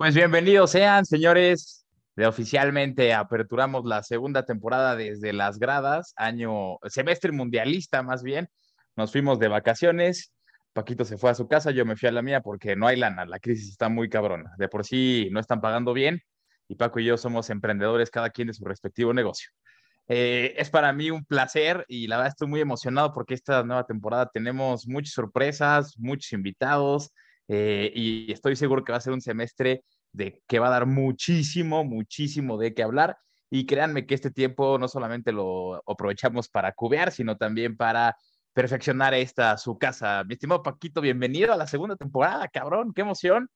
Pues bienvenidos sean, señores. De oficialmente aperturamos la segunda temporada desde las gradas, año, semestre mundialista más bien. Nos fuimos de vacaciones. Paquito se fue a su casa, yo me fui a la mía porque no hay lana, la crisis está muy cabrona. De por sí no están pagando bien y Paco y yo somos emprendedores, cada quien de su respectivo negocio. Eh, es para mí un placer y la verdad estoy muy emocionado porque esta nueva temporada tenemos muchas sorpresas, muchos invitados eh, y estoy seguro que va a ser un semestre de que va a dar muchísimo, muchísimo de qué hablar. Y créanme que este tiempo no solamente lo aprovechamos para cubear, sino también para perfeccionar esta su casa. Mi estimado Paquito, bienvenido a la segunda temporada, cabrón, qué emoción.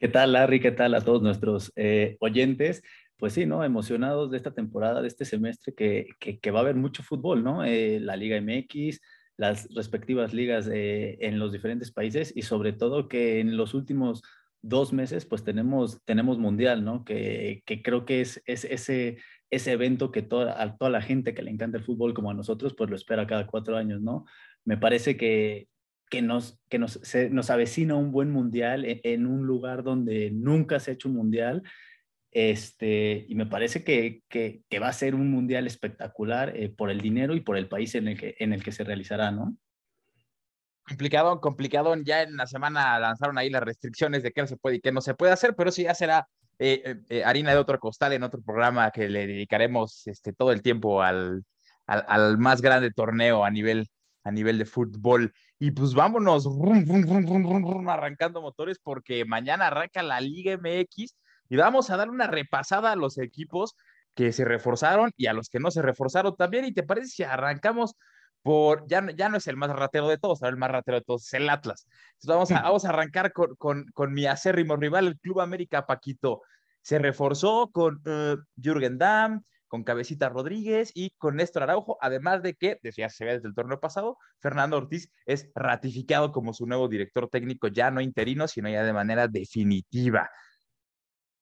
¿Qué tal, Larry? ¿Qué tal a todos nuestros eh, oyentes? Pues sí, ¿no? Emocionados de esta temporada, de este semestre, que, que, va a haber mucho fútbol, ¿no? Eh, la Liga MX, las respectivas ligas eh, en los diferentes países y sobre todo que en los últimos dos meses pues tenemos, tenemos mundial, ¿no? Que, que creo que es, es ese, ese evento que toda, a toda la gente que le encanta el fútbol como a nosotros pues lo espera cada cuatro años, ¿no? Me parece que, que nos, que nos, nos avecina un buen mundial en, en, un lugar donde nunca se ha hecho un mundial este, y me parece que, que, va a ser un mundial espectacular eh, por el dinero y por el país en el que, en el que se realizará, ¿no? Complicado, complicado. Ya en la semana lanzaron ahí las restricciones de qué se puede y qué no se puede hacer, pero sí ya será eh, eh, harina de otro costal en otro programa que le dedicaremos este, todo el tiempo al, al, al, más grande torneo a nivel, a nivel de fútbol. Y pues vámonos arrancando motores porque mañana arranca la Liga MX y vamos a dar una repasada a los equipos que se reforzaron y a los que no se reforzaron también. ¿Y te parece si arrancamos por, ya, ya no es el más ratero de todos, ahora el más ratero de todos es el Atlas. Entonces vamos a, vamos a arrancar con, con, con, mi acérrimo rival, el Club América Paquito. Se reforzó con uh, Jürgen Damm, con Cabecita Rodríguez y con Néstor Araujo, además de que, decía se ve desde el torneo pasado, Fernando Ortiz es ratificado como su nuevo director técnico, ya no interino, sino ya de manera definitiva.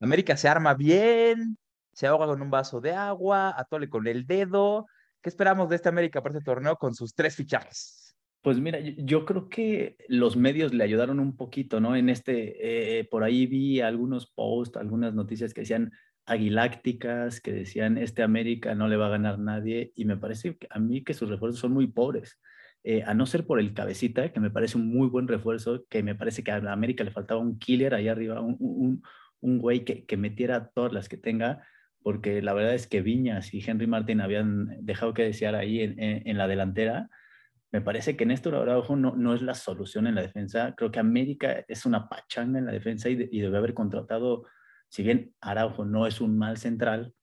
América se arma bien, se ahoga con un vaso de agua, atole con el dedo. ¿Qué esperamos de este América para este torneo con sus tres fichajes? Pues mira, yo creo que los medios le ayudaron un poquito, ¿no? En este, eh, por ahí vi algunos posts, algunas noticias que decían aguilácticas, que decían, este América no le va a ganar nadie, y me parece a mí que sus refuerzos son muy pobres. Eh, a no ser por el cabecita, que me parece un muy buen refuerzo, que me parece que a América le faltaba un killer ahí arriba, un, un, un güey que, que metiera todas las que tenga, porque la verdad es que Viñas y Henry Martin habían dejado que desear ahí en, en, la delantera. Me parece que Néstor Araujo no, no es la solución en la defensa. Creo que América es una pachanga en la defensa y, y debe haber contratado, si bien Araujo no es un mal central,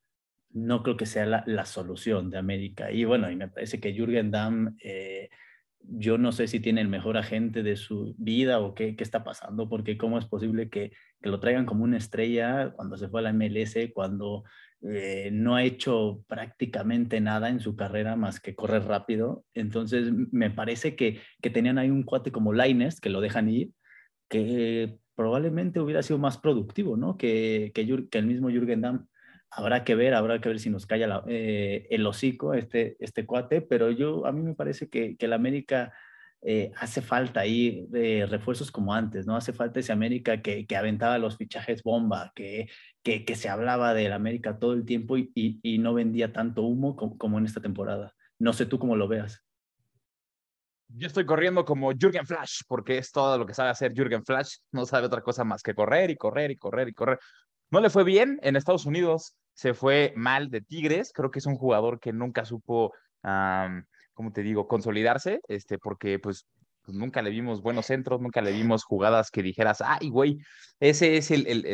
no creo que sea la, la, solución de América. Y bueno, y me parece que Jürgen Damm eh, yo no sé si tiene el mejor agente de su vida o qué, qué está pasando, porque cómo es posible que, que, lo traigan como una estrella cuando se fue a la MLS, cuando eh, no ha hecho prácticamente nada en su carrera más que correr rápido. Entonces, me parece que, que tenían ahí un cuate como Laines, que lo dejan ir, que probablemente hubiera sido más productivo, ¿no? Que, que, que el mismo Jürgen Damm habrá que ver, habrá que ver si nos calla eh, el hocico este, este cuate, pero yo, a mí me parece que, que el América eh, hace falta ahí de refuerzos como antes, ¿no? Hace falta ese América que, que aventaba los fichajes bomba, que, que, que, se hablaba del América todo el tiempo y, y, y no vendía tanto humo como, como, en esta temporada. No sé tú cómo lo veas. Yo estoy corriendo como Jürgen Flash, porque es todo lo que sabe hacer Jürgen Flash. No sabe otra cosa más que correr y correr y correr y correr. No le fue bien en Estados Unidos, se fue mal de Tigres. Creo que es un jugador que nunca supo, um, como te digo, consolidarse, este, porque pues, nunca le vimos buenos centros, nunca le vimos jugadas que dijeras, ay, güey, ese es el, el,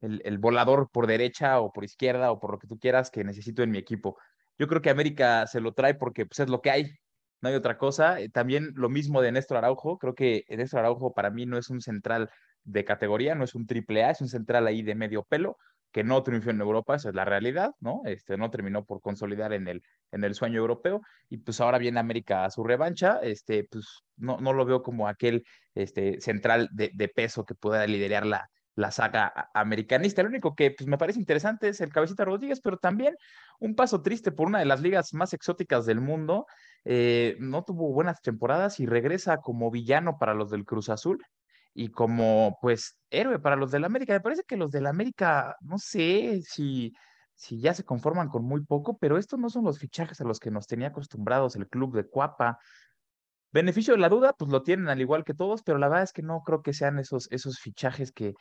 el, el, volador por derecha o por izquierda o por lo que tú quieras que necesito en mi equipo. Yo creo que América se lo trae porque pues, es lo que hay, no hay otra cosa. También lo mismo de Néstor Araujo, creo que Néstor Araujo para mí no es un central de categoría, no es un triple A, es un central ahí de medio pelo, que no triunfó en Europa, esa es la realidad, ¿no? Este, no terminó por consolidar en el, en el sueño europeo y pues ahora viene América a su revancha, este, pues no, no lo veo como aquel este, central de, de peso que pueda liderar la, la saga americanista. Lo único que pues, me parece interesante es el Cabecita Rodríguez, pero también un paso triste por una de las ligas más exóticas del mundo. Eh, no tuvo buenas temporadas y regresa como villano para los del Cruz Azul. Y como pues héroe para los del América. Me parece que los del América, no sé si, si ya se conforman con muy poco, pero estos no son los fichajes a los que nos tenía acostumbrados el club de Cuapa. Beneficio de la duda, pues lo tienen al igual que todos, pero la verdad es que no creo que sean esos, esos fichajes que,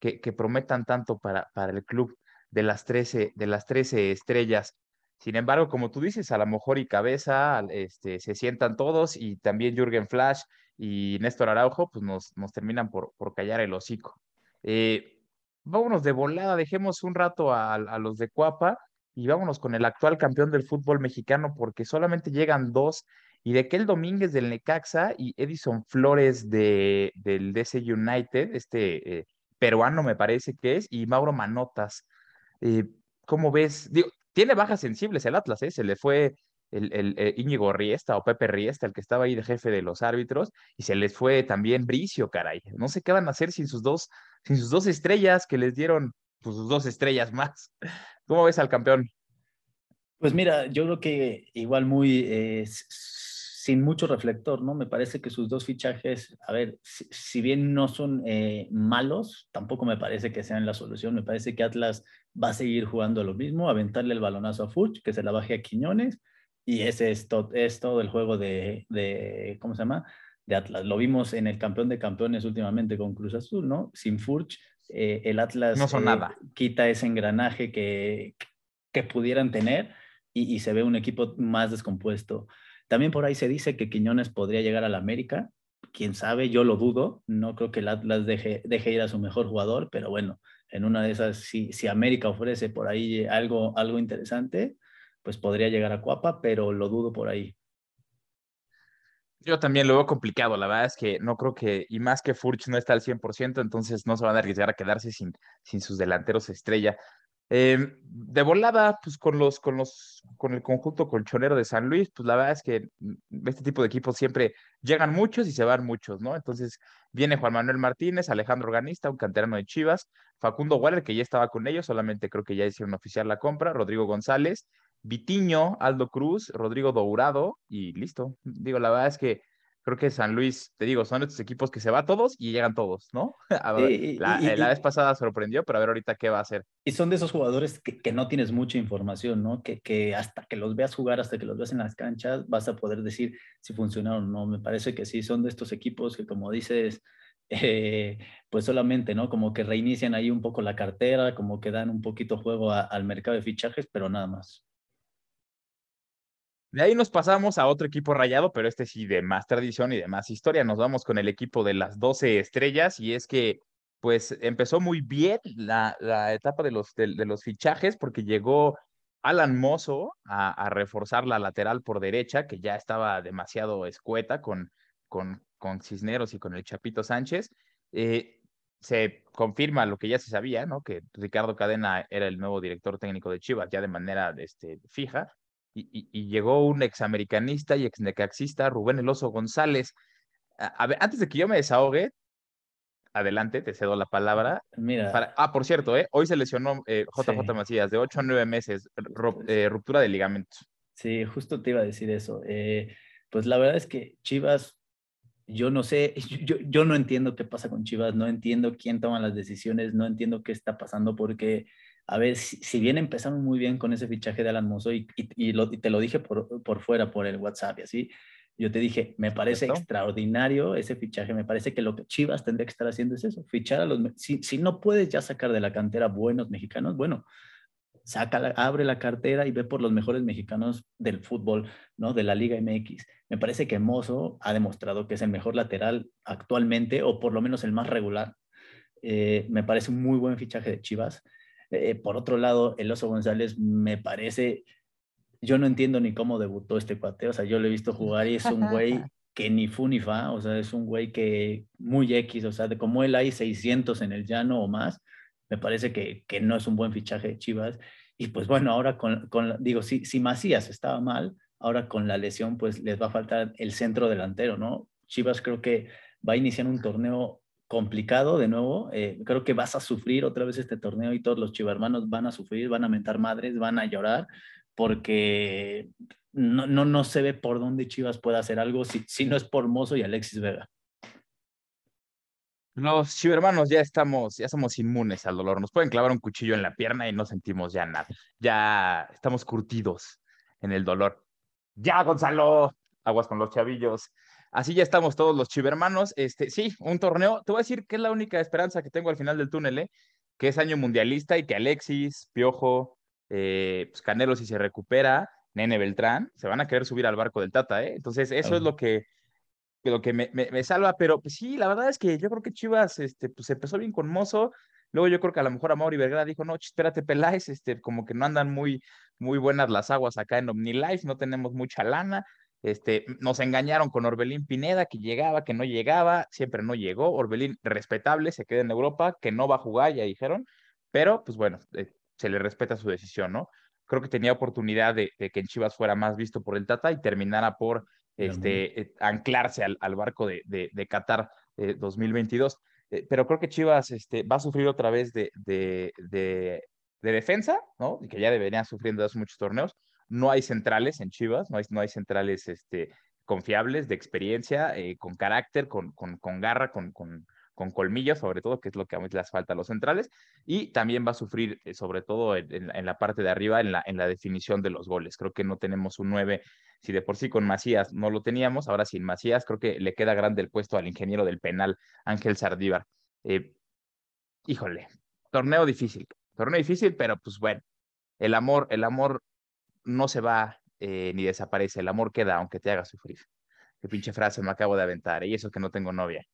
que, que prometan tanto para, para el club de las 13, de las 13 estrellas. Sin embargo, como tú dices, a lo mejor y cabeza este, se sientan todos y también Jürgen Flash y Néstor Araujo, pues nos, nos terminan por, por callar el hocico. Eh, vámonos de volada, dejemos un rato a, los de Cuapa y vámonos con el actual campeón del fútbol mexicano porque solamente llegan dos y de aquel Domínguez del Necaxa y Edison Flores de, del DC United, este eh, peruano me parece que es, y Mauro Manotas. Eh, ¿Cómo ves? Digo, tiene bajas sensibles el Atlas, ¿eh? Se le fue el, el, el, Íñigo Riesta o Pepe Riesta, el que estaba ahí de jefe de los árbitros, y se les fue también Bricio, caray. No sé qué van a hacer sin sus dos, sin sus dos estrellas que les dieron pues, sus dos estrellas más. ¿Cómo ves al campeón? Pues mira, yo creo que igual muy eh, sin mucho reflector, ¿no? Me parece que sus dos fichajes, a ver, si, si bien no son eh, malos, tampoco me parece que sean la solución. Me parece que Atlas va a seguir jugando lo mismo, aventarle el balonazo a Fuch, que se la baje a Quiñones, y ese es, to es todo el juego de, de, ¿cómo se llama? De Atlas. Lo vimos en el campeón de campeones últimamente con Cruz Azul, ¿no? Sin Furch, eh, el Atlas no son eh, nada. quita ese engranaje que, que pudieran tener y, y, se ve un equipo más descompuesto. También por ahí se dice que Quiñones podría llegar a la América. Quién sabe, yo lo dudo. No creo que el Atlas deje, deje ir a su mejor jugador, pero bueno, en una de esas, si, si América ofrece por ahí algo, algo interesante, pues podría llegar a Cuapa, pero lo dudo por ahí. Yo también lo veo complicado, la verdad es que no creo que, y más que Furch no está al 100%, entonces no se van a arriesgar a quedarse sin, sin sus delanteros estrella. Eh, de volada, pues con los, con los, con el conjunto colchonero de San Luis, pues la verdad es que este tipo de equipos siempre llegan muchos y se van muchos, ¿no? Entonces viene Juan Manuel Martínez, Alejandro Organista, un canterano de Chivas, Facundo Waller, que ya estaba con ellos, solamente creo que ya hicieron oficial la compra, Rodrigo González, Vitiño, Aldo Cruz, Rodrigo Dourado y listo. Digo, la verdad es que creo que San Luis, te digo, son estos equipos que se va todos y llegan todos, ¿no? Ver, y, la, y, la, vez pasada sorprendió, pero a ver ahorita qué va a hacer. Y son de esos jugadores que, que no tienes mucha información, ¿no? Que, que, hasta que los veas jugar, hasta que los veas en las canchas, vas a poder decir si funcionaron o no. Me parece que sí, son de estos equipos que, como dices, eh, pues solamente, ¿no? Como que reinician ahí un poco la cartera, como que dan un poquito juego a, al mercado de fichajes, pero nada más. De ahí nos pasamos a otro equipo rayado, pero este sí de más tradición y de más historia. Nos vamos con el equipo de las 12 estrellas y es que pues empezó muy bien la, etapa de los, fichajes porque llegó Alan Mozo a, reforzar la lateral por derecha, que ya estaba demasiado escueta con, con, con Cisneros y con el Chapito Sánchez. Eh, se confirma lo que ya se sabía, ¿no? Que Ricardo Cadena era el nuevo director técnico de Chivas ya de manera este, fija y, y, y, llegó un examericanista y exnecaxista, Rubén Eloso González. A, a, ver, antes de que yo me desahogue, adelante, te cedo la palabra. Mira. Para, ah, por cierto, ¿eh? hoy se lesionó eh, JJ sí. Macías, de 8 a 9 meses, eh, ruptura de ligamentos. Sí, justo te iba a decir eso. Eh, pues la verdad es que Chivas, yo no sé, yo, yo no entiendo qué pasa con Chivas, no entiendo quién toma las decisiones, no entiendo qué está pasando porque a ver, si, si, bien empezaron muy bien con ese fichaje de Alan Mozo y, y, y, lo, y te lo dije por, por, fuera, por el WhatsApp y así, yo te dije, me parece ¿Esto? extraordinario ese fichaje, me parece que lo que Chivas tendría que estar haciendo es eso, fichar a los, si, si no puedes ya sacar de la cantera buenos mexicanos, bueno, saca la, abre la cartera y ve por los mejores mexicanos del fútbol, ¿no? De la Liga MX. Me parece que Mozo ha demostrado que es el mejor lateral actualmente, o por lo menos el más regular. Eh, me parece un muy buen fichaje de Chivas. Eh, por otro lado, el Oso González me parece, yo no entiendo ni cómo debutó este cuate, o sea, yo lo he visto jugar y es un güey que ni fu ni fa, o sea, es un güey que muy X, o sea, de como él hay 600 en el llano o más, me parece que, que no es un buen fichaje de Chivas. Y pues bueno, ahora con, con digo, si, si Macías estaba mal, ahora con la lesión, pues les va a faltar el centro delantero, ¿no? Chivas creo que va a iniciar un torneo complicado de nuevo. Eh, creo que vas a sufrir otra vez este torneo y todos los chivarmanos van a sufrir, van a mentar madres, van a llorar, porque no, no, no se ve por dónde Chivas puede hacer algo si, si no es por Mozo y Alexis Vega. Los chivermanos ya estamos, ya somos inmunes al dolor. Nos pueden clavar un cuchillo en la pierna y no sentimos ya nada. Ya estamos curtidos en el dolor. Ya, Gonzalo, aguas con los chavillos. Así ya estamos todos los chivermanos. Este, sí, un torneo. Te voy a decir que es la única esperanza que tengo al final del túnel, ¿eh? que es año mundialista y que Alexis, Piojo, eh, pues Canelo, si se recupera, Nene Beltrán, se van a querer subir al barco del Tata. ¿eh? Entonces, eso es lo que lo que me, me, salva, pero pues sí, la verdad es que yo creo que Chivas este, pues, empezó bien con Mozo, luego yo creo que a lo mejor a Mauri Vergara dijo, no, espérate Peláez, este, como que no andan muy, muy buenas las aguas acá en OmniLife, no tenemos mucha lana, este, nos engañaron con Orbelín Pineda, que llegaba, que no llegaba, siempre no llegó, Orbelín respetable, se queda en Europa, que no va a jugar, ya dijeron, pero pues bueno, eh, se le respeta su decisión, ¿no? Creo que tenía oportunidad de, de, que en Chivas fuera más visto por el Tata y terminara por este, eh, anclarse al, al, barco de, de, de Qatar 2022. Eh, pero creo que Chivas este, va a sufrir otra vez de, de, de, defensa, ¿no? Y que ya deberían sufriendo hace muchos torneos. No hay centrales en Chivas, no hay, no hay centrales este, confiables, de experiencia, con carácter, con, con, con garra, con, con, con sobre todo, que es lo que a mí les falta a los centrales, y también va a sufrir, sobre todo en, en, la parte de arriba, en la, en la definición de los goles. Creo que no tenemos un 9 si de por sí con Macías no lo teníamos, ahora sin Macías creo que le queda grande el puesto al ingeniero del penal, Ángel Sardívar. Eh, híjole, torneo difícil, torneo difícil, pero pues bueno, el amor, el amor no se va eh, ni desaparece, el amor queda aunque te haga sufrir. Qué pinche frase me acabo de aventar, ¿eh? y eso que no tengo novia.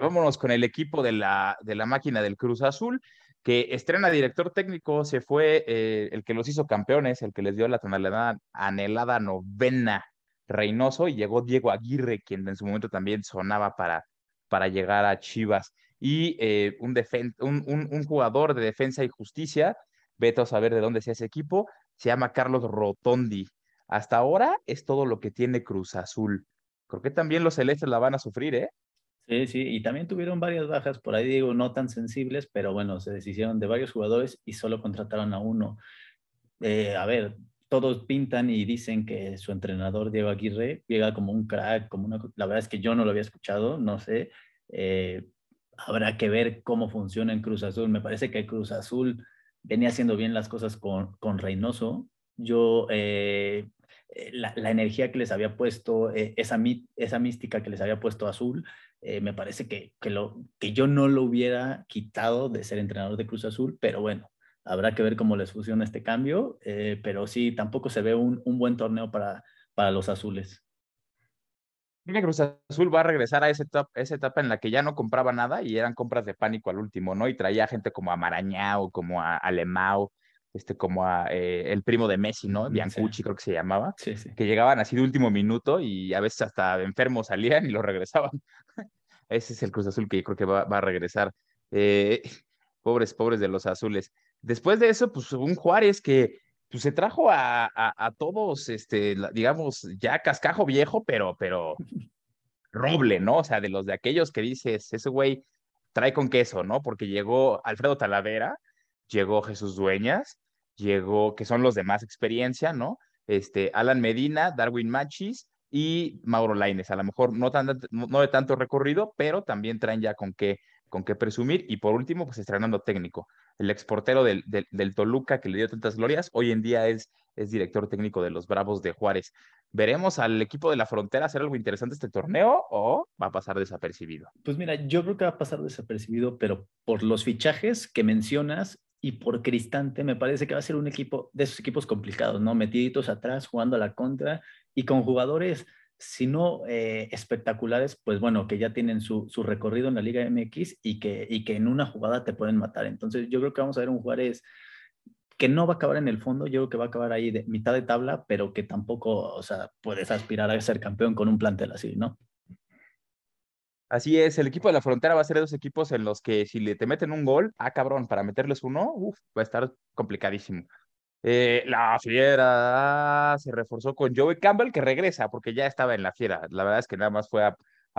vámonos con el equipo de la, de la máquina del Cruz Azul que estrena director técnico, se fue eh, el que los hizo campeones, el que les dio la tonalidad anhelada novena Reynoso, y llegó Diego Aguirre, quien en su momento también sonaba para, para llegar a Chivas. Y eh, un, un, un, jugador de defensa y justicia, vete a saber de dónde sea ese equipo, se llama Carlos Rotondi. Hasta ahora es todo lo que tiene Cruz Azul. Creo que también los celestes la van a sufrir, ¿eh? Sí, sí, y también tuvieron varias bajas, por ahí digo, no tan sensibles, pero bueno, se deshicieron de varios jugadores y solo contrataron a uno. Eh, a ver, todos pintan y dicen que su entrenador Diego Aguirre llega como un crack, como una, la verdad es que yo no lo había escuchado, no sé, eh, habrá que ver cómo funciona en Cruz Azul. Me parece que Cruz Azul venía haciendo bien las cosas con, con Reynoso. Yo eh, eh, la, energía que les había puesto, eh, esa, esa mística que les había puesto Azul, eh, me parece que, que, lo, que yo no lo hubiera quitado de ser entrenador de Cruz Azul, pero bueno, habrá que ver cómo les funciona este cambio, pero sí, tampoco se ve un, un buen torneo para, para los azules. Que Cruz Azul va a regresar a esa etapa, esa etapa en la que ya no compraba nada y eran compras de pánico al último, ¿no? Y traía gente como a Marañao, como a Alemao, este, como a, eh, el primo de Messi, ¿no? Biancucci creo que se llamaba, que llegaban así de último minuto y a veces hasta enfermos salían y lo regresaban. Ese es el Cruz Azul que yo creo que va, a regresar. Eh, pobres, pobres de los azules. Después de eso, pues un Juárez que pues, se trajo a, todos, este, digamos, ya cascajo viejo, pero, pero roble, ¿no? O sea, de los de aquellos que dices, ese güey trae con queso, ¿no? Porque llegó Alfredo Talavera, llegó Jesús Dueñas, llegó, que son los de más experiencia, ¿no? Este, Alan Medina, Darwin Machis y Mauro Laines. A lo mejor no, no de tanto recorrido, pero también traen ya con qué, con qué presumir. Y por último, pues estrenando técnico. El exportero del, del, Toluca, que le dio tantas glorias, hoy en día es, es director técnico de los Bravos de Juárez. ¿Veremos al equipo de la frontera hacer algo interesante este torneo o va a pasar desapercibido? Pues mira, yo creo que va a pasar desapercibido, pero por los fichajes que mencionas, y por Cristante me parece que va a ser un equipo de esos equipos complicados, ¿no? Metiditos atrás, jugando a la contra y con jugadores, si no eh, espectaculares, pues bueno, que ya tienen su, su, recorrido en la Liga MX y que, y que en una jugada te pueden matar. Entonces yo creo que vamos a ver un Juárez que no va a acabar en el fondo, yo creo que va a acabar ahí de mitad de tabla, pero que tampoco, o sea, puedes aspirar a ser campeón con un plantel así, ¿no? Así es, el equipo de la frontera va a ser de dos equipos en los que si le te meten un gol, ah, cabrón, para meterles uno, uf, va a estar complicadísimo. Eh, la fiera se reforzó con Joey Campbell, que regresa, porque ya estaba en la fiera. La verdad es que nada más fue a,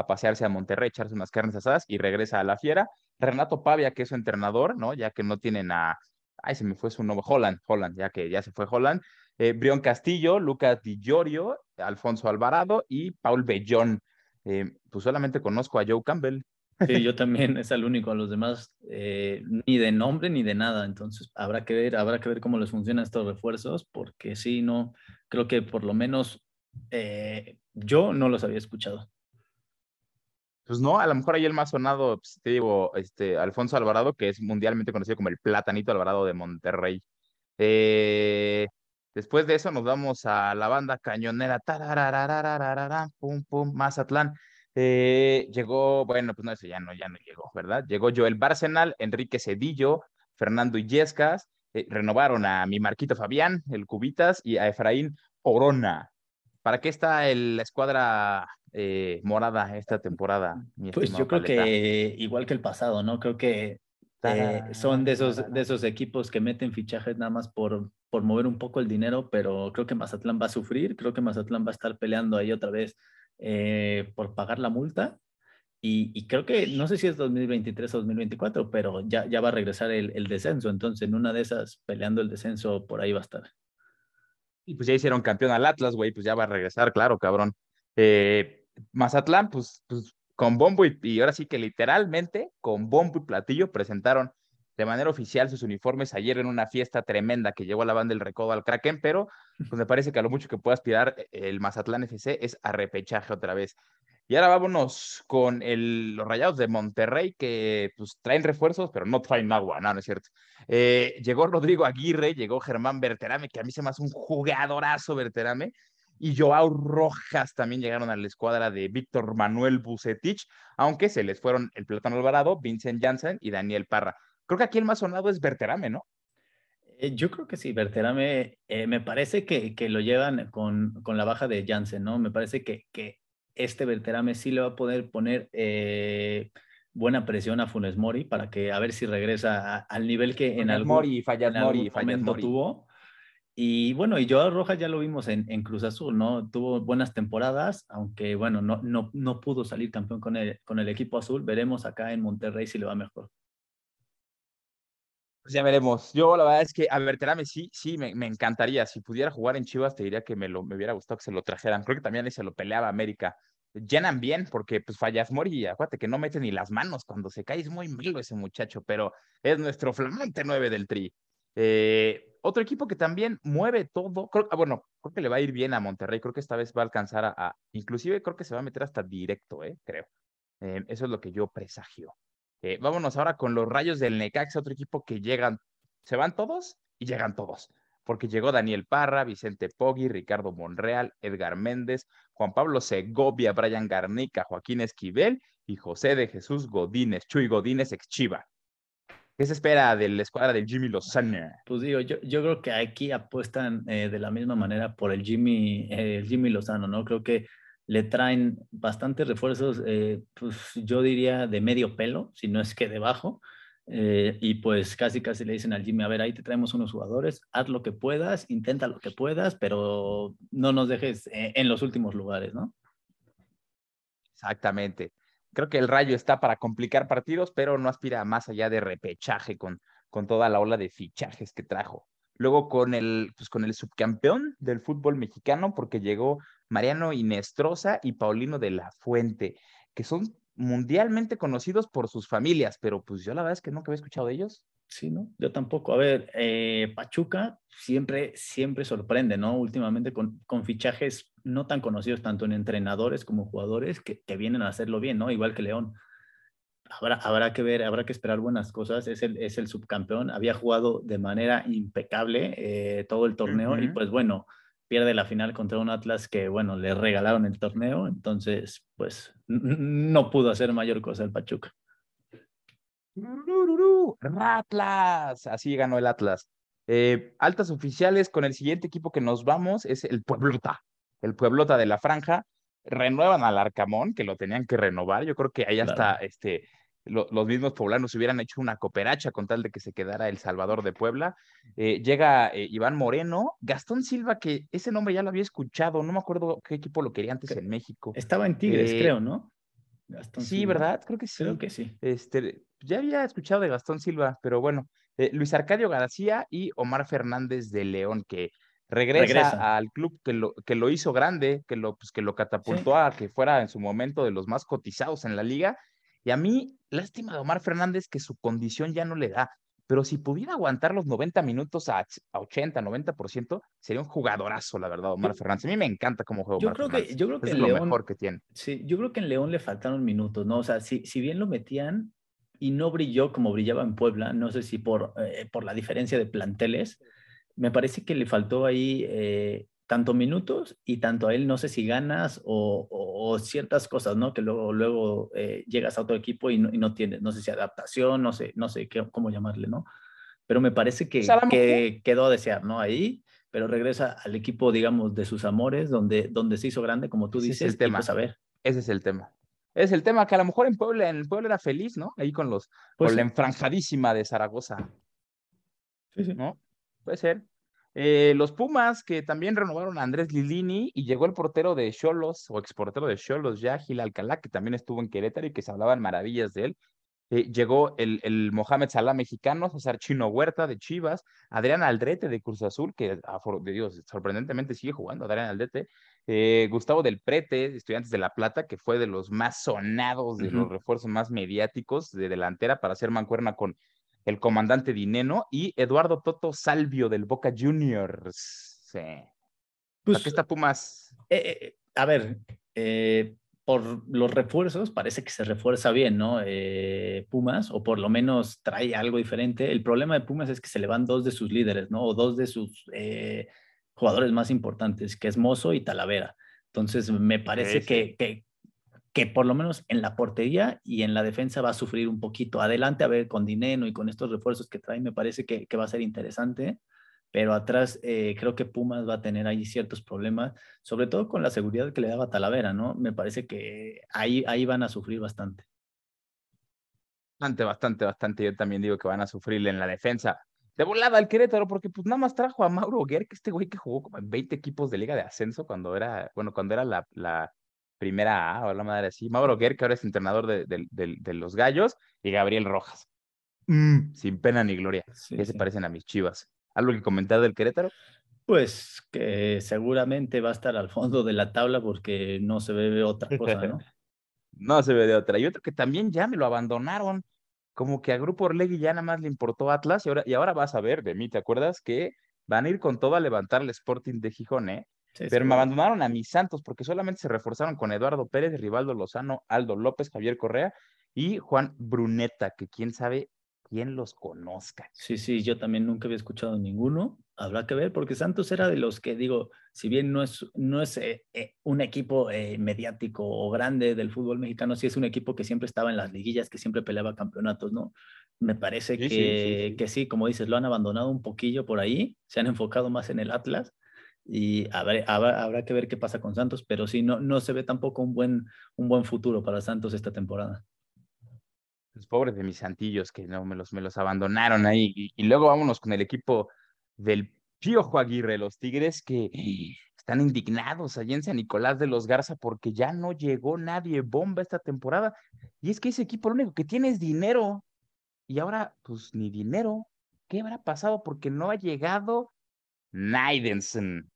pasearse a Monterrey, echarse unas carnes asadas y regresa a la fiera. Renato Pavia, que es su entrenador, ¿no? Ya que no tienen a. Ay, se me fue su nombre, Holland, Holland, ya que ya se fue Holland. Eh, Castillo, Lucas Di Giorgio, Alfonso Alvarado y Paul Bellón. Eh, pues solamente conozco a Joe Campbell. Sí, yo también es el único. A los demás eh, ni de nombre ni de nada. Entonces habrá que ver, habrá que ver cómo les funcionan estos refuerzos, porque sí, no, creo que por lo menos eh, yo no los había escuchado. Pues no, a lo mejor ahí el más sonado, pues, te digo, este, Alfonso Alvarado, que es mundialmente conocido como el Platanito Alvarado de Monterrey. Eh, después de eso nos vamos a la banda cañonera, pum, pum, Mazatlán. Eh, llegó, bueno, pues no, ese ya no, ya no llegó, ¿verdad? Llegó Joel Barcenal, Enrique Cedillo, Fernando Illescas, eh, renovaron a mi Marquito Fabián, el Cubitas, y a Efraín Orona. ¿Para qué está la escuadra eh, morada esta temporada? pues yo creo que igual que el pasado, ¿no? Creo que son de esos, de esos equipos que meten fichajes nada más por, por mover un poco el dinero, pero creo que Mazatlán va a sufrir, creo que Mazatlán va a estar peleando ahí otra vez eh, por pagar la multa. Y, creo que, no sé si es 2023 o 2024, pero ya, ya va a regresar el, el, descenso. Entonces, en una de esas, peleando el descenso, por ahí va a estar. Y pues ya hicieron campeón al Atlas, güey, pues ya va a regresar, claro, cabrón. Eh, Mazatlán, pues, pues con bombo y, y, ahora sí que literalmente con bombo y platillo presentaron de manera oficial sus uniformes ayer en una fiesta tremenda que llevó a la banda del Recodo al Kraken, pero pues me parece que a lo mucho que puede aspirar eh, el Mazatlán FC es a repechaje otra vez. Y ahora vámonos con el, los Rayados de Monterrey que pues traen refuerzos, pero no traen agua, no, no es cierto. Eh, llegó Rodrigo Aguirre, llegó Germán Berterame, que a mí se me hace un jugadorazo Berterame, y Joao Rojas también llegaron a la escuadra de Víctor Manuel Bucetich, aunque se les fueron el Plátano Alvarado, Vincent Janssen y Daniel Parra. Creo que aquí el más sonado es Berterame, ¿no? Eh, yo creo que sí, Berterame, eh, me parece que, que lo llevan con, con, la baja de Jansen, ¿no? Me parece que, que este Berterame sí le va a poder poner eh, buena presión a Funes Mori para que a ver si regresa al nivel que en algún, Mori, en algún momento tuvo. Y bueno, y Joao Rojas ya lo vimos en, en, Cruz Azul, ¿no? Tuvo buenas temporadas, aunque bueno, no, no, no pudo salir campeón con el, con el equipo azul. Veremos acá en Monterrey si le va mejor. Pues ya veremos. Yo la verdad es que a Berterame sí, sí, me, me, encantaría. Si pudiera jugar en Chivas, te diría que me, lo, me hubiera gustado que se lo trajeran. Creo que también se lo peleaba América. Llenan bien porque pues fallas Mori, acuérdate que no mete ni las manos cuando se cae, es muy malo ese muchacho, pero es nuestro flamante 9 del Tri. Eh, otro equipo que también mueve todo, creo, ah, bueno, creo que le va a ir bien a Monterrey, creo que esta vez va a alcanzar a, inclusive creo que se va a meter hasta directo, eh, creo. Eh, eso es lo que yo presagio. Eh, vámonos ahora con los rayos del Necaxa, otro equipo que llegan, se van todos y llegan todos, porque llegó Daniel Parra, Vicente Poggi, Ricardo Monreal, Edgar Méndez, Juan Pablo Segovia, Brian Garnica, Joaquín Esquivel y José de Jesús Godínez, Chuy Godínez, ex Chiva. ¿Qué se espera de la escuadra del Jimmy Lozano? Pues digo, yo, yo creo que aquí apuestan eh, de la misma manera por el Jimmy, el Jimmy Lozano, ¿no? Creo que le traen bastantes refuerzos, eh, pues yo diría de medio pelo, si no es que debajo. Eh, y pues casi casi le dicen al Jimmy, a ver, ahí te traemos unos jugadores, haz lo que puedas, intenta lo que puedas, pero no nos dejes eh, en los últimos lugares, ¿no? Exactamente. Creo que el Rayo está para complicar partidos, pero no aspira más allá de repechaje con, con toda la ola de fichajes que trajo. Luego con el, pues con el subcampeón del fútbol mexicano, porque llegó Mariano Inestrosa y Paulino de la Fuente, que son mundialmente conocidos por sus familias, pero pues yo la verdad es que nunca había escuchado de ellos. Sí, ¿no? Yo tampoco. A ver, eh, Pachuca siempre, siempre sorprende, ¿no? Últimamente con, con, fichajes no tan conocidos tanto en entrenadores como jugadores que, que, vienen a hacerlo bien, ¿no? Igual que León. Habrá, habrá que ver, habrá que esperar buenas cosas. Es el, es el subcampeón. Había jugado de manera impecable eh, todo el torneo uh -huh. y pues bueno, pierde la final contra un Atlas que, bueno, le regalaron el torneo, entonces, pues, no pudo hacer mayor cosa el Pachuca. Atlas, así ganó el Atlas. Eh, altas oficiales con el siguiente equipo que nos vamos es el Pueblota, el Pueblota de la Franja. Renuevan al Arcamón, que lo tenían que renovar. Yo creo que ahí claro. hasta este, lo, los mismos poblanos hubieran hecho una cooperacha con tal de que se quedara El Salvador de Puebla. Eh, llega eh, Iván Moreno, Gastón Silva, que ese nombre ya lo había escuchado, no me acuerdo qué equipo lo quería antes en México. Estaba en Tigres, eh, creo, ¿no? Gastón sí, Silva. ¿verdad? Creo que sí. Creo que sí. Este, ya había escuchado de Gastón Silva, pero bueno, Luis Arcadio García y Omar Fernández de León, que regresa, regresa, al club que lo, que lo hizo grande, que lo, pues, que lo catapultó sí. a que fuera en su momento de los más cotizados en la liga Y a mí, lástima de Omar Fernández que su condición ya no le da pero si pudiera aguantar los 90 minutos a, 80, 90%, sería un jugadorazo, la verdad, Omar Fernández. A mí me encanta cómo juega yo creo Que, yo creo que es lo mejor que tiene. Sí, yo creo que en León le faltaron minutos, ¿no? O sea, si, si bien lo metían y no brilló como brillaba en Puebla, no sé si por, eh, por la diferencia de planteles, me parece que le faltó ahí eh, tanto minutos y tanto a él, no sé si ganas o, ciertas cosas, ¿no? Que luego, luego eh, llegas a otro equipo y no, tienes, no sé si adaptación, no sé, no sé qué, cómo llamarle, ¿no? Pero me parece que, que quedó a desear, ¿no? Ahí, pero regresa al equipo, digamos, de sus amores, donde, donde se hizo grande, como tú dices, el tema. Pues, a ver. Ese es el tema. Es el tema que a lo mejor en Puebla, en el pueblo era feliz, ¿no? Ahí con los, pues con la enfranjadísima de Zaragoza. Sí, sí. ¿No? Puede ser. Eh, los Pumas, que también renovaron a Andrés Lilini y llegó el portero de Cholos, o exportero de Cholos, ya Gil Alcalá, que también estuvo en Querétaro y que se hablaban maravillas de él. Eh, llegó el, el, Mohamed Salah mexicano, César Chino Huerta de Chivas, Adrián Aldrete de Cruz Azul, que de Dios, sorprendentemente sigue jugando Adrián Aldrete, eh, Gustavo del Prete, estudiantes de La Plata, que fue de los más sonados, de los refuerzos más mediáticos de delantera para hacer mancuerna con el comandante Dineno y Eduardo Toto Salvio del Boca Juniors. Sí. Pues, ¿Qué está Pumas? Eh, eh, a ver, eh, por los refuerzos parece que se refuerza bien, ¿no? Pumas, o por lo menos trae algo diferente. El problema de Pumas es que se le van dos de sus líderes, ¿no? O dos de sus jugadores más importantes, que es Mozo y Talavera. Entonces, me parece que, que, que por lo menos en la portería y en la defensa va a sufrir un poquito. Adelante, a ver, con Dineno y con estos refuerzos que trae, me parece que, va a ser interesante, pero atrás eh, creo que Pumas va a tener ahí ciertos problemas, sobre todo con la seguridad que le daba Talavera, ¿no? Me parece que ahí, ahí van a sufrir bastante. Bastante, bastante, bastante. Yo también digo que van a sufrir en la defensa. De volada al Querétaro, porque pues nada más trajo a Mauro Guerra, que este güey que jugó como en 20 equipos de liga de ascenso cuando era, bueno, cuando era la, la primera A o la madre así. Mauro Guerra, que ahora es entrenador de, los Gallos, y Gabriel Rojas. Mm. sin pena ni gloria. que se parecen a mis chivas. ¿Algo que comentar del Querétaro? Pues que seguramente va a estar al fondo de la tabla porque no se ve otra cosa, ¿no? no se ve de otra. Y otro que también ya me lo abandonaron. Como que a Grupo Orlegui ya nada más le importó Atlas y ahora, y ahora vas a ver de mí, ¿te acuerdas? Que van a ir con todo a levantar el Sporting de Gijón, ¿eh? Pero me abandonaron a mis santos porque solamente se reforzaron con Eduardo Pérez, Rivaldo Lozano, Aldo López, Javier Correa y Juan Bruneta, que quién sabe quién los conozca. Sí, sí, yo también nunca había escuchado ninguno. Habrá que ver, porque Santos era de los que, digo, si bien no es, no es eh, eh, un equipo eh, mediático o grande del fútbol mexicano, sí es un equipo que siempre estaba en las liguillas, que siempre peleaba campeonatos, ¿no? Me parece que, que sí, como dices, lo han abandonado un poquillo por ahí, se han enfocado más en el Atlas y habrá, que ver qué pasa con Santos, pero sí, no, no se ve tampoco un buen, un buen futuro para Santos esta temporada. Los pobres de mis santillos que no me los, me los abandonaron ahí. Y, luego vámonos con el equipo del Piojo Aguirre, los Tigres que están indignados allí en San Nicolás de los Garza porque ya no llegó nadie bomba esta temporada. Y es que ese equipo lo único que tiene es dinero. Y ahora, pues ni dinero. ¿Qué habrá pasado? Porque no ha llegado Naidensen.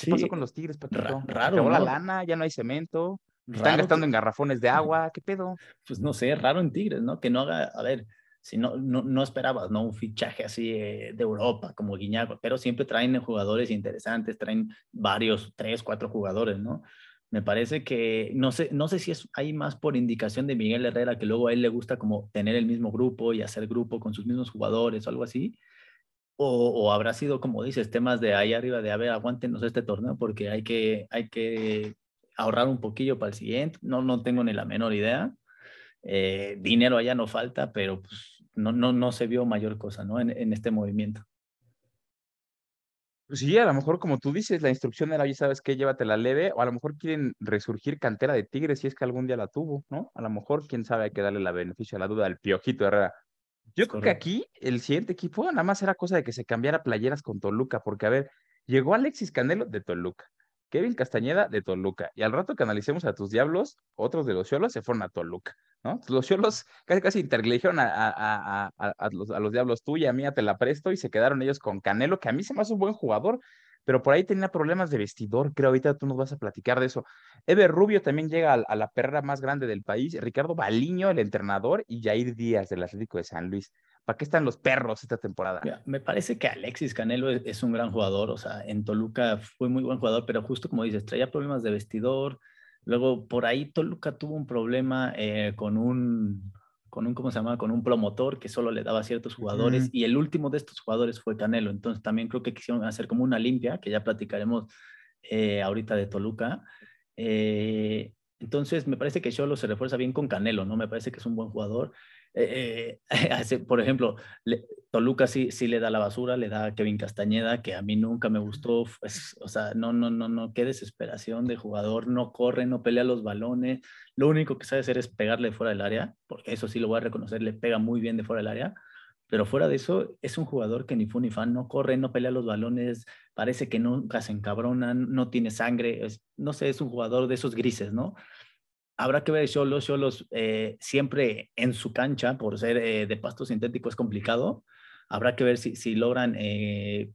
¿Qué pasó con los Tigres, Raro. la lana, ya no hay cemento. Están gastando en garrafones de agua. ¿Qué pedo? Pues no sé, raro en Tigres, ¿no? Que no haga, a ver, si no, no, esperabas, ¿no? Un fichaje así eh, de Europa como Guiñago, pero siempre traen jugadores interesantes, traen varios, tres, cuatro jugadores, ¿no? Me parece que, no sé, no sé si es hay más por indicación de Miguel Herrera, que luego a él le gusta como tener el mismo grupo y hacer grupo con sus mismos jugadores o algo así, o, habrá sido, como dices, temas de ahí arriba de, a ver, aguántenos este torneo porque hay que, hay que ahorrar un poquillo para el siguiente. No, no tengo ni la menor idea. Eh, dinero allá no falta, pero pues, no, no, no se vio mayor cosa ¿no? en, este movimiento. Pues sí, a lo mejor como tú dices, la instrucción era, oye, ¿sabes qué? Llévatela leve, o a lo mejor quieren resurgir cantera de Tigres si es que algún día la tuvo, ¿no? A lo mejor, quién sabe, hay que darle la beneficio a la duda al Piojito Herrera. Yo creo que aquí el siguiente equipo nada más era cosa de que se cambiara playeras con Toluca, porque a ver, llegó Alexis Canelo de Toluca, Kevin Castañeda de Toluca, y al rato que analicemos a tus diablos, otros de los Cholos se fueron a Toluca, ¿no? Los Cholos casi casi interligieron a, a, a, los, a, los, diablos tú y a mí te la presto y se quedaron ellos con Canelo, que a mí se me hace un buen jugador, pero por ahí tenía problemas de vestidor, creo, ahorita tú nos vas a platicar de eso. Ever Rubio también llega a, la perra más grande del país, Ricardo Baliño, el entrenador, y Jair Díaz del Atlético de San Luis. ¿Para qué están los perros esta temporada? me parece que Alexis Canelo es, un gran jugador, o sea, en Toluca fue muy buen jugador, pero justo como dices, traía problemas de vestidor. Luego, por ahí Toluca tuvo un problema eh, con un, con un, ¿cómo se llama? Con un promotor que solo le daba a ciertos jugadores y el último de estos jugadores fue Canelo. Entonces también creo que quisieron hacer como una limpia, que ya platicaremos eh, ahorita de Toluca. Eh, entonces me parece que Cholo se refuerza bien con Canelo, ¿no? Me parece que es un buen jugador. Eh, eh, por ejemplo, Toluca sí, sí le da la basura, le da a Kevin Castañeda, que a mí nunca me gustó, pues, o sea, no, no, no, no, qué desesperación de jugador, no corre, no pelea los balones, lo único que sabe hacer es pegarle fuera del área, porque eso sí lo voy a reconocer, le pega muy bien de fuera del área, pero fuera de eso es un jugador que ni fue ni fan, no corre, no pelea los balones, parece que nunca se encabronan, no tiene sangre, no sé, es un jugador de esos grises, ¿no? Habrá que ver Cholos, Cholos eh, siempre en su cancha, por ser eh, de pasto sintético es complicado, habrá que ver si, si logran eh,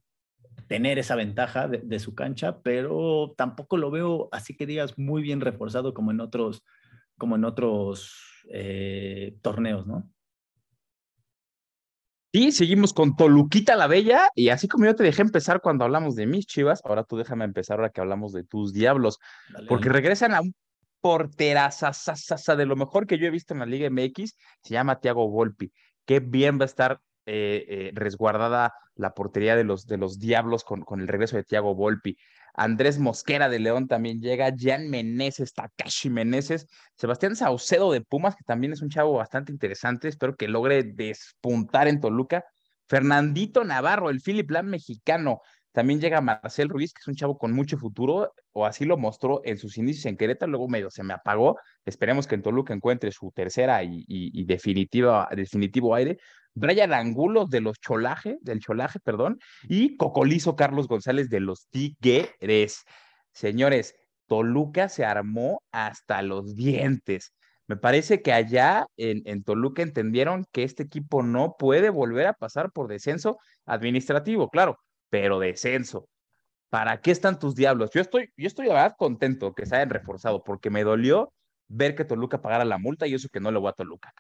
tener esa ventaja de, su cancha, pero tampoco lo veo así que digas muy bien reforzado como en otros, como en otros torneos, ¿no? Y seguimos con Toluquita la Bella, y así como yo te dejé empezar cuando hablamos de mis chivas, ahora tú déjame empezar ahora que hablamos de tus diablos, porque regresan a un porteraza de lo mejor que yo he visto en la Liga MX, se llama Thiago Volpi. Qué bien va a estar eh, eh, resguardada la portería de los, de los Diablos con, con el regreso de Thiago Volpi. Andrés Mosquera de León también llega, Jan Meneses, Takashi Meneses, Sebastián Saucedo de Pumas, que también es un chavo bastante interesante, espero que logre despuntar en Toluca. Fernandito Navarro, el Philip Lam mexicano, también llega Marcel Ruiz, que es un chavo con mucho futuro, o así lo mostró en sus inicios en Querétaro, luego medio se me apagó. Esperemos que en Toluca encuentre su tercera y, definitiva, definitivo aire. Brian Angulos de los Cholaje, del Cholaje, perdón, y Cocolizo Carlos González de los Tigres. Señores, Toluca se armó hasta los dientes. Me parece que allá en, en, Toluca entendieron que este equipo no puede volver a pasar por descenso administrativo. Claro, pero descenso. ¿Para qué están tus diablos? Yo estoy, yo estoy, la verdad, contento que se hayan reforzado, porque me dolió ver que Toluca pagara la multa y eso que no le voy a Toluca.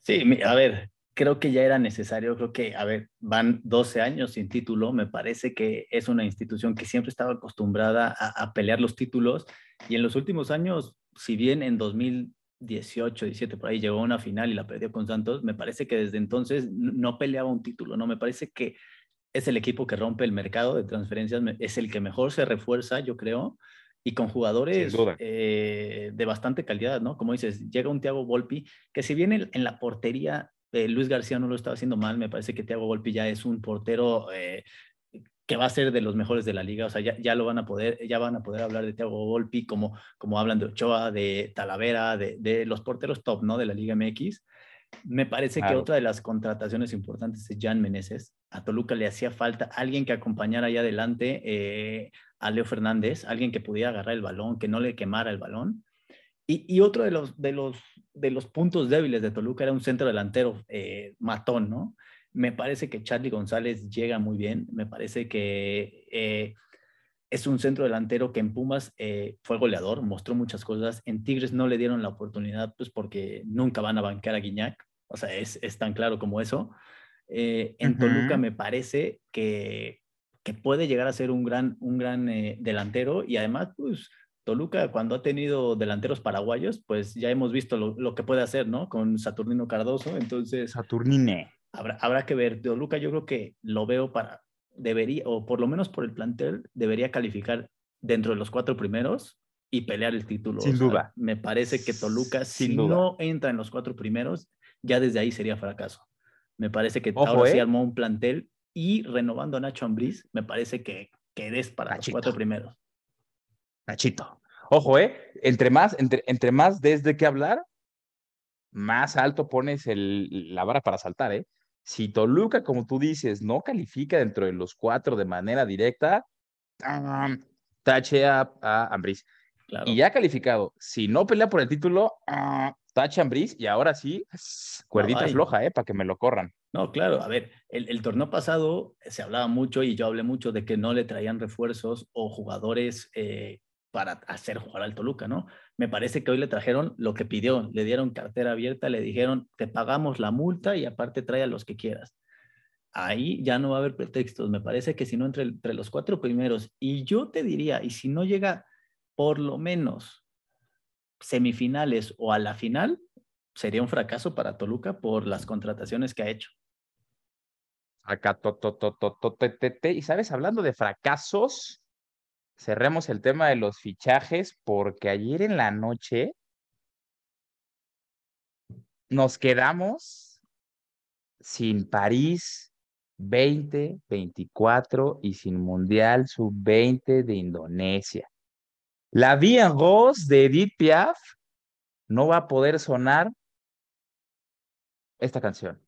Sí, a ver, creo que ya era necesario, creo que, a ver, van 12 años sin título, me parece que es una institución que siempre estaba acostumbrada a, pelear los títulos y en los últimos años, si bien en 2018, 17 por ahí llegó a una final y la perdió con Santos, me parece que desde entonces no peleaba un título, ¿no? Me parece que es el equipo que rompe el mercado de transferencias, es el que mejor se refuerza, yo creo, y con jugadores eh, de bastante calidad, ¿no? Como dices, llega un Thiago Volpi, que si bien en, la portería eh, Luis García no lo estaba haciendo mal, me parece que Thiago Volpi ya es un portero eh, que va a ser de los mejores de la liga, o sea, ya, lo van a poder, ya van a poder hablar de Thiago Volpi como, como hablan de Ochoa, de Talavera, de, de los porteros top, ¿no? De la Liga MX. Me parece que otra de las contrataciones importantes es Jan Meneses. A Toluca le hacía falta alguien que acompañara ahí adelante eh, a Leo Fernández, alguien que pudiera agarrar el balón, que no le quemara el balón. Y, otro de los, de, los, de los puntos débiles de Toluca era un centro delantero eh, matón, ¿no? Me parece que Charlie González llega muy bien. Me parece que eh, es un centro delantero que en Pumas eh, fue goleador, mostró muchas cosas. En Tigres no le dieron la oportunidad, pues porque nunca van a bancar a Guiñac. O sea, es, es tan claro como eso. Eh, en Toluca me parece que, que, puede llegar a ser un gran, un gran eh, delantero y además, pues Toluca cuando ha tenido delanteros paraguayos, pues ya hemos visto lo, lo que puede hacer, ¿no? Con Saturnino Cardoso. Entonces... Saturnine. Habrá, habrá que ver. Toluca yo creo que lo veo para, debería, o por lo menos por el plantel, debería calificar dentro de los cuatro primeros y pelear el título. Sin duda. Me parece que Toluca, si no entra en los cuatro primeros, ya desde ahí sería fracaso. Me parece que ahora sí ¿eh? armó un plantel y renovando a Nacho Ambriz, me parece que, que des para los cuatro primeros. Nachito. Ojo, ¿eh? Entre más, entre, entre más desde que hablar, más alto pones el, la vara para saltar, ¿eh? Si Toluca, como tú dices, no califica dentro de los cuatro de manera directa, tache a, a Y ya calificado, si no pelea por el título, Touch and y ahora sí, cuerdita floja, ¿eh? Para que me lo corran. No, claro, a ver, el, el, torneo pasado se hablaba mucho y yo hablé mucho de que no le traían refuerzos o jugadores eh, para hacer jugar al Toluca, ¿no? Me parece que hoy le trajeron lo que pidió, le dieron cartera abierta, le dijeron, te pagamos la multa y aparte trae a los que quieras. Ahí ya no va a haber pretextos, me parece que si no entre, entre los cuatro primeros, y yo te diría, y si no llega por lo menos semifinales o a la final, sería un fracaso para Toluca por las contrataciones que ha hecho. Acá, y sabes, hablando de fracasos, cerremos el tema de los fichajes porque ayer en la noche nos quedamos sin París 2024 y sin Mundial Sub-20 de Indonesia. La en Rose de Edith Piaf no va a poder sonar esta canción.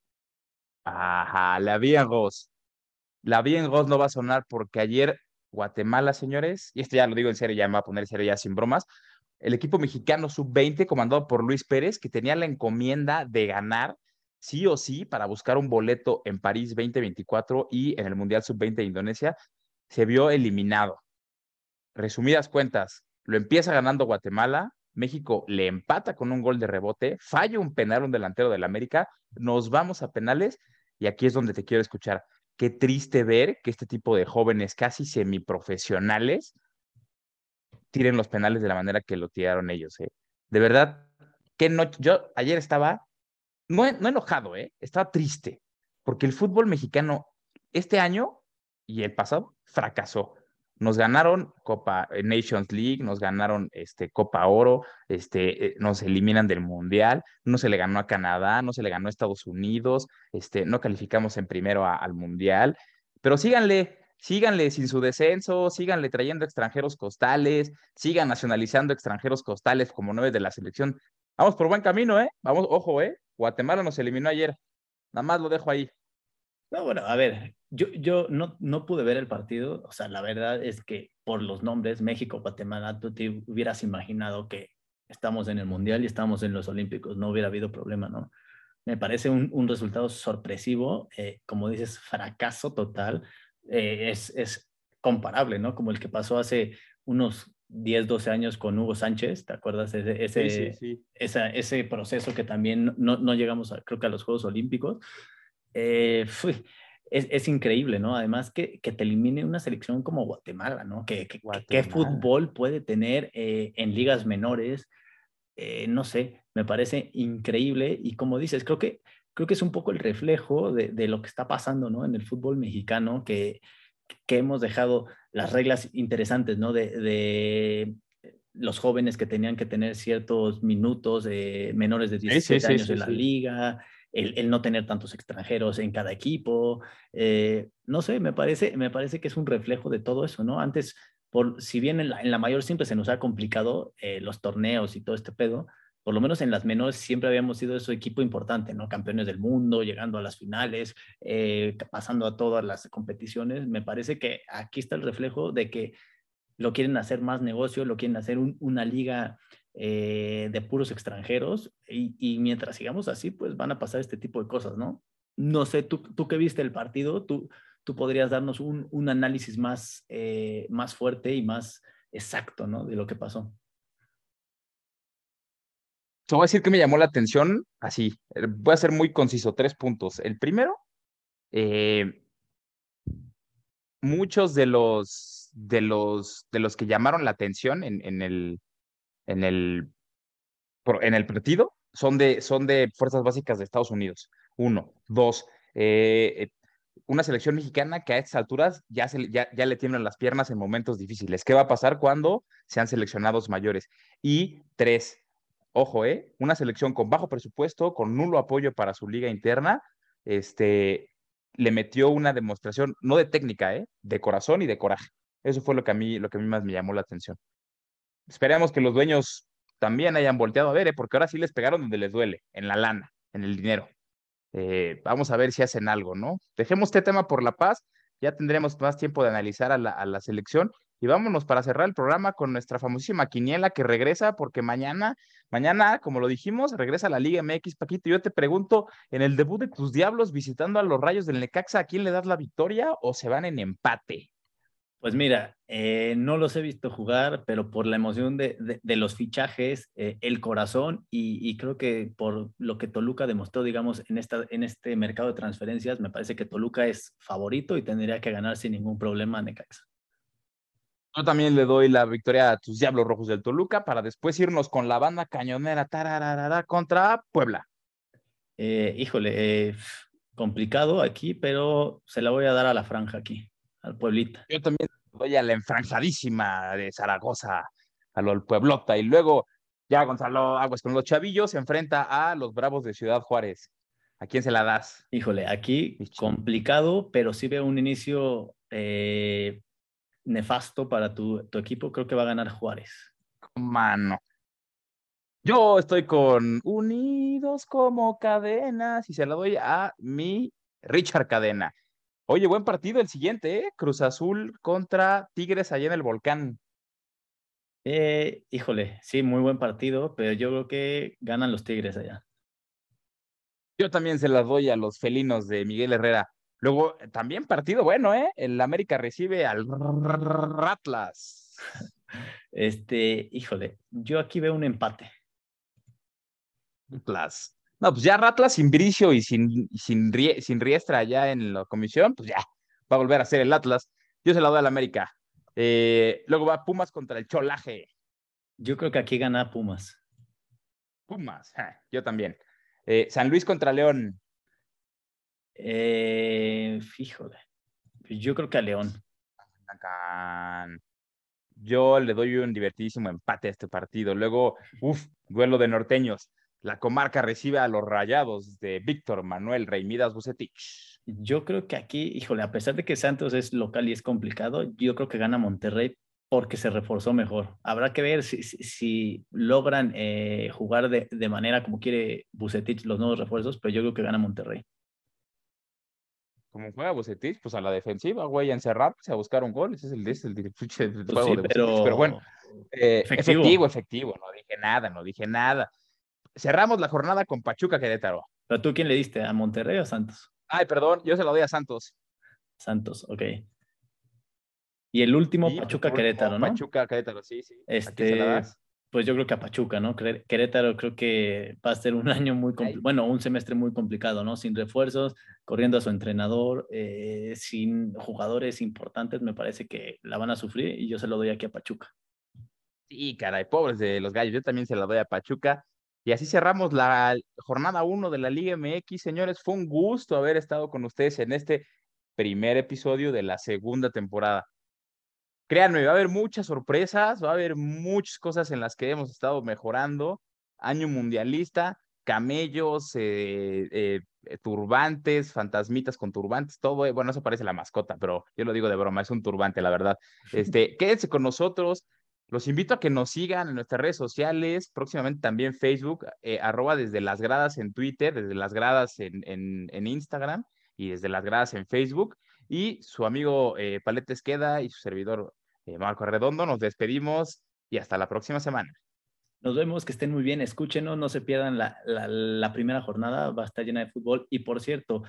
Ajá, La en Rose. La en Rose no va a sonar porque ayer Guatemala, señores, y esto ya lo digo en serio, ya me va a poner serio ya sin bromas, el equipo mexicano sub-20 comandado por Luis Pérez, que tenía la encomienda de ganar sí o sí para buscar un boleto en París 2024 y en el Mundial sub-20 de Indonesia, se vio eliminado. Resumidas cuentas, lo empieza ganando Guatemala, México le empata con un gol de rebote, falla un penal un delantero del América, nos vamos a penales y aquí es donde te quiero escuchar qué triste ver que este tipo de jóvenes casi semiprofesionales tiren los penales de la manera que lo tiraron ellos. ¿eh? De verdad, que no, yo ayer estaba, no, no enojado, ¿eh? estaba triste, porque el fútbol mexicano este año y el pasado fracasó nos ganaron Copa eh, Nations League, nos ganaron este, Copa Oro, este, eh, nos eliminan del Mundial, no se le ganó a Canadá, no se le ganó a Estados Unidos, este, no calificamos en primero al Mundial, pero síganle, síganle sin su descenso, síganle trayendo extranjeros costales, sigan nacionalizando extranjeros costales como nueve de la selección. Vamos por buen camino, ¿eh? Vamos, ojo, ¿eh? Guatemala nos eliminó ayer. Nada más lo dejo ahí. No, bueno, a ver, yo, yo no, no pude ver el partido, o sea, la verdad es que por los nombres, México, Guatemala, tú te hubieras imaginado que estamos en el Mundial y estamos en los Olímpicos, no hubiera habido problema, ¿no? Me parece un, un resultado sorpresivo, eh, como dices, fracaso total, eh, es, es comparable, ¿no? Como el que pasó hace unos 10, 12 años con Hugo Sánchez, ¿te acuerdas? Ese, ese, sí, ese proceso que también no, no llegamos, a, creo que a los Juegos Olímpicos. Eh, es, increíble, ¿no? Además que, que, te elimine una selección como Guatemala, ¿no? ¿Qué, qué fútbol puede tener eh, en ligas menores? Eh, no sé, me parece increíble y como dices, creo que, creo que es un poco el reflejo de, de lo que está pasando, ¿no? En el fútbol mexicano, que, que hemos dejado las reglas interesantes, ¿no? De, de los jóvenes que tenían que tener ciertos minutos menores de 17 años en la liga, el, no tener tantos extranjeros en cada equipo. Eh, no sé, me parece, me parece que es un reflejo de todo eso, ¿no? Antes, por, si bien en la, mayor siempre se nos ha complicado eh, los torneos y todo este pedo, por lo menos en las menores siempre habíamos sido ese equipo importante, ¿no? Campeones del mundo, llegando a las finales, eh, pasando a todas las competiciones. Me parece que aquí está el reflejo de que lo quieren hacer más negocio, lo quieren hacer una liga eh, de puros extranjeros y, mientras sigamos así, pues van a pasar este tipo de cosas, ¿no? No sé, tú, tú que viste el partido, tú, tú podrías darnos un, un análisis más, eh, más fuerte y más exacto, ¿no? De lo que pasó. Te voy a decir que me llamó la atención así. Eh, voy a ser muy conciso, tres puntos. El primero, muchos de los, de los, de los que llamaron la atención en, en, el, en el, en el partido son de, son de fuerzas básicas de Estados Unidos. Uno. Dos. Eh, eh, una selección mexicana que a estas alturas ya, ya, ya le tiemblan las piernas en momentos difíciles. ¿Qué va a pasar cuando sean seleccionados mayores? Y tres, ojo, ¿eh? Una selección con bajo presupuesto, con nulo apoyo para su liga interna, este, le metió una demostración, no de técnica, ¿eh? De corazón y de coraje. Eso fue lo que a mí, lo que a mí más me llamó la atención. Esperemos que los dueños también hayan volteado a ver, ¿eh? porque ahora sí les pegaron donde les duele, en la lana, en el dinero. Eh, vamos a ver si hacen algo, ¿no? Dejemos este tema por la paz, ya tendremos más tiempo de analizar a la, selección Y vámonos para cerrar el programa con nuestra famosísima quiniela que regresa, porque mañana, mañana, como lo dijimos, regresa la Liga MX, Paquito. Yo te pregunto, en el debut de tus diablos visitando a los rayos del Necaxa, ¿a quién le das la victoria o se van en empate? Pues mira, eh, no los he visto jugar, pero por la emoción de, los fichajes, eh, el corazón y, creo que por lo que Toluca demostró, digamos, en, esta, en este mercado de transferencias, me parece que Toluca es favorito y tendría que ganar sin ningún problema a Necaxa. Yo también le doy la victoria a tus Diablos Rojos del Toluca para después irnos con la banda cañonera contra Puebla. Eh, híjole, complicado aquí, pero se la voy a dar a la franja aquí al Pueblita. Yo también voy a la enfranjadísima de Zaragoza, a lo del Pueblota. Y luego, ya Gonzalo Aguas con los chavillos se enfrenta a los Bravos de Ciudad Juárez. ¿A quién se la das? Híjole, aquí complicado, pero sí veo un inicio eh, nefasto para tu, tu, equipo. Creo que va a ganar Juárez. Mano. Yo estoy con Unidos como cadenas y se la doy a mi Richard Cadena. Oye, buen partido el siguiente, ¿eh? Cruz Azul contra Tigres allá en el volcán. Eh, híjole, sí, muy buen partido, pero yo creo que ganan los Tigres allá. Yo también se las doy a los felinos de Miguel Herrera. Luego, también partido bueno, ¿eh? El América recibe al Ratlas. Este, híjole, yo aquí veo un empate. Atlas. No, pues ya Ratlas sin Bricio y sin, sin, sin Riestra ya en la comisión, pues ya va a volver a ser el Atlas. Yo se la doy al América. Eh, luego va Pumas contra el Cholaje. Yo creo que aquí gana Pumas. Pumas, yo también. Eh, San Luis contra León. Eh, fíjole. Yo creo que a León. Yo le doy un divertidísimo empate a este partido. Luego, uff, duelo de norteños la comarca recibe a los rayados de Víctor Manuel Reimidas Bucetich. Yo creo que aquí, híjole, a pesar de que Santos es local y es complicado, yo creo que gana Monterrey porque se reforzó mejor. Habrá que ver si, logran eh, jugar de, manera como quiere Bucetich los nuevos refuerzos, pero yo creo que gana Monterrey. Como juega Bucetich, pues a la defensiva, güey, a encerrarse, a buscar un gol. Ese es el, es el, el, pues juego de pero... pero bueno, eh, efectivo, efectivo, no dije nada, no dije nada cerramos la jornada con Pachuca Querétaro. ¿Pero tú quién le diste? ¿A Monterrey o a Santos? Ay, perdón, yo se lo doy a Santos. Santos, ok. Y el último, Pachuca Querétaro, ¿no? Pachuca Querétaro, sí, sí. Este, pues yo creo que a Pachuca, ¿no? Querétaro creo que va a ser un año muy complicado, bueno, un semestre muy complicado, ¿no? Sin refuerzos, corriendo a su entrenador, eh, sin jugadores importantes, me parece que la van a sufrir y yo se lo doy aquí a Pachuca. Sí, caray, pobres de los gallos, yo también se la doy a Pachuca. Y así cerramos la jornada 1 de la Liga MX. Señores, fue un gusto haber estado con ustedes en este primer episodio de la segunda temporada. Créanme, va a haber muchas sorpresas, va a haber muchas cosas en las que hemos estado mejorando. Año mundialista, camellos, eh, eh, turbantes, fantasmitas con turbantes, todo. Eh, bueno, eso parece la mascota, pero yo lo digo de broma, es un turbante, la verdad. Este, quédense con nosotros. Los invito a que nos sigan en nuestras redes sociales, próximamente también Facebook, eh, arroba desde las gradas en Twitter, desde las gradas en, Instagram y desde las gradas en Facebook. Y su amigo eh, Paletes Queda y su servidor eh, Marco Redondo, nos despedimos y hasta la próxima semana. Nos vemos, que estén muy bien, escúchenos, no se pierdan la, primera jornada, va a estar llena de fútbol. Y por cierto,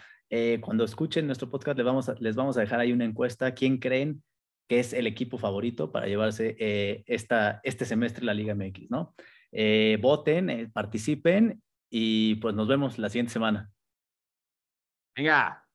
cuando escuchen nuestro podcast, les vamos, a, les vamos a dejar ahí una encuesta. ¿Quién creen que es el equipo favorito para llevarse eh, esta, este semestre la Liga MX, ¿no? Eh, voten, eh, participen y pues nos vemos la siguiente semana. Venga.